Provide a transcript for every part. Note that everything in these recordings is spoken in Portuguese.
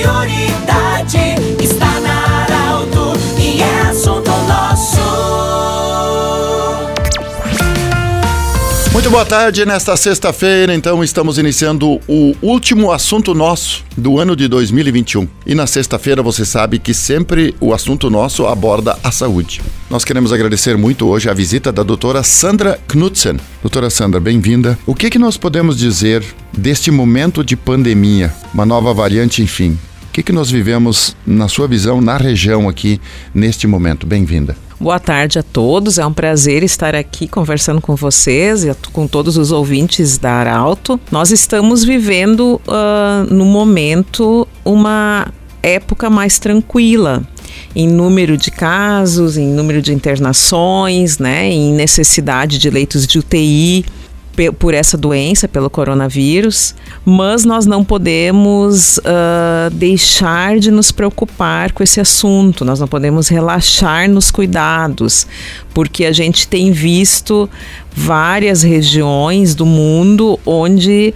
prioridade está na Arauto e é assunto nosso. Muito boa tarde, nesta sexta-feira, então, estamos iniciando o último assunto nosso do ano de 2021. E na sexta-feira você sabe que sempre o assunto nosso aborda a saúde. Nós queremos agradecer muito hoje a visita da doutora Sandra Knudsen. Doutora Sandra, bem-vinda. O que, que nós podemos dizer deste momento de pandemia, uma nova variante, enfim, que, que nós vivemos, na sua visão, na região aqui, neste momento? Bem-vinda. Boa tarde a todos. É um prazer estar aqui conversando com vocês e com todos os ouvintes da Arauto. Nós estamos vivendo uh, no momento uma época mais tranquila em número de casos, em número de internações, né, em necessidade de leitos de UTI por essa doença, pelo coronavírus, mas nós não podemos uh, deixar de nos preocupar com esse assunto, nós não podemos relaxar nos cuidados, porque a gente tem visto várias regiões do mundo onde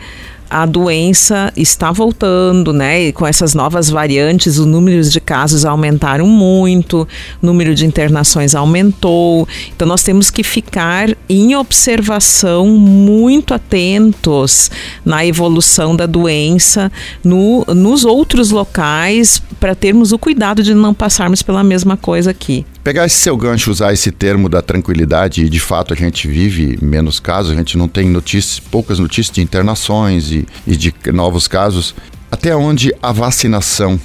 a doença está voltando, né? E com essas novas variantes, o número de casos aumentaram muito, o número de internações aumentou. Então nós temos que ficar em observação muito atentos na evolução da doença no, nos outros locais para termos o cuidado de não passarmos pela mesma coisa aqui. Pegar esse seu gancho, usar esse termo da tranquilidade, e de fato a gente vive menos casos, a gente não tem notícias, poucas notícias de internações e, e de novos casos. Até onde a vacinação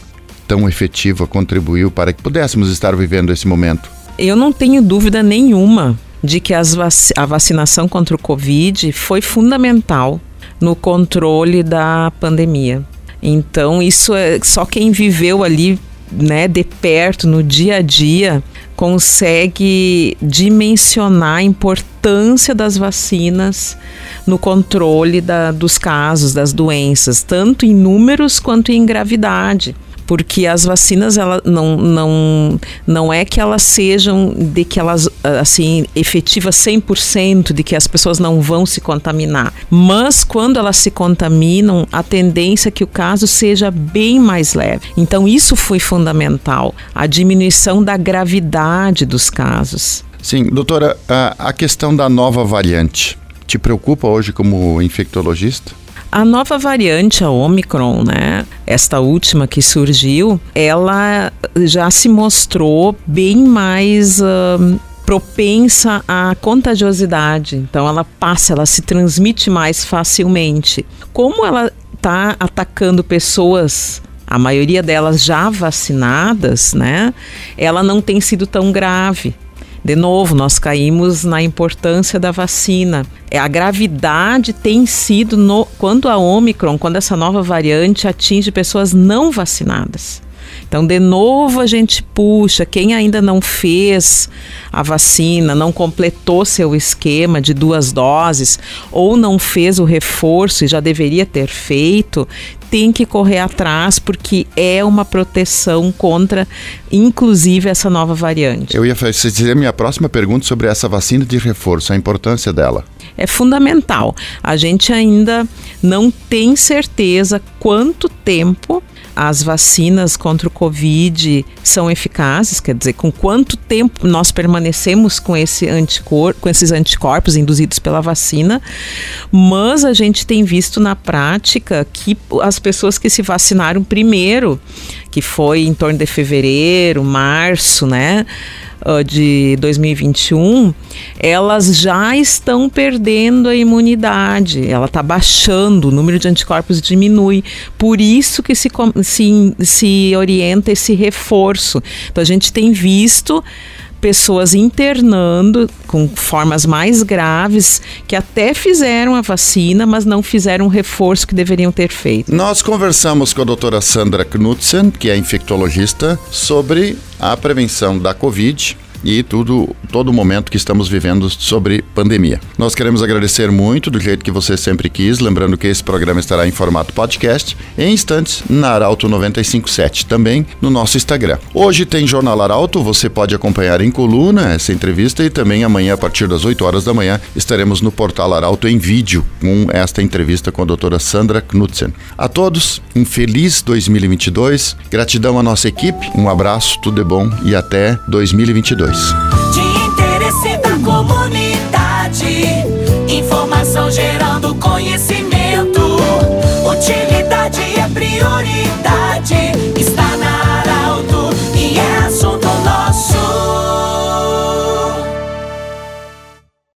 tão efetiva contribuiu para que pudéssemos estar vivendo esse momento? Eu não tenho dúvida nenhuma de que vac a vacinação contra o Covid foi fundamental no controle da pandemia. Então, isso é só quem viveu ali né, de perto, no dia a dia, consegue dimensionar a importância das vacinas no controle da, dos casos, das doenças, tanto em números quanto em gravidade porque as vacinas ela não, não, não é que elas sejam de que elas assim efetivas 100% de que as pessoas não vão se contaminar, mas quando elas se contaminam, a tendência é que o caso seja bem mais leve. Então isso foi fundamental, a diminuição da gravidade dos casos. Sim, doutora, a, a questão da nova variante te preocupa hoje como infectologista? A nova variante, a Omicron, né? Esta última que surgiu, ela já se mostrou bem mais uh, propensa à contagiosidade. Então, ela passa, ela se transmite mais facilmente. Como ela está atacando pessoas a maioria delas já vacinadas, né? Ela não tem sido tão grave. De novo, nós caímos na importância da vacina. É, a gravidade tem sido no, quando a Omicron, quando essa nova variante atinge pessoas não vacinadas. Então, de novo, a gente puxa quem ainda não fez a vacina, não completou seu esquema de duas doses ou não fez o reforço e já deveria ter feito, tem que correr atrás porque é uma proteção contra, inclusive, essa nova variante. Eu ia fazer minha próxima pergunta sobre essa vacina de reforço, a importância dela. É fundamental. A gente ainda não tem certeza quanto tempo as vacinas contra o Covid são eficazes, quer dizer, com quanto tempo nós permanecemos com, esse anticor com esses anticorpos induzidos pela vacina, mas a gente tem visto na prática que as pessoas que se vacinaram primeiro, que foi em torno de fevereiro, março, né? de 2021, elas já estão perdendo a imunidade, ela está baixando, o número de anticorpos diminui. Por isso que se, se, se orienta esse reforço. Então a gente tem visto pessoas internando com formas mais graves que até fizeram a vacina, mas não fizeram o reforço que deveriam ter feito. Nós conversamos com a doutora Sandra Knudsen, que é infectologista, sobre a prevenção da Covid e tudo, todo o momento que estamos vivendo sobre pandemia. Nós queremos agradecer muito do jeito que você sempre quis, lembrando que esse programa estará em formato podcast em instantes na Arauto 957, também no nosso Instagram. Hoje tem Jornal Arauto, você pode acompanhar em coluna essa entrevista e também amanhã a partir das 8 horas da manhã estaremos no portal Arauto em vídeo com esta entrevista com a doutora Sandra Knudsen. A todos, um feliz 2022, gratidão à nossa equipe, um abraço, tudo de bom e até 2022. De interesse da comunidade, Informação gerando conhecimento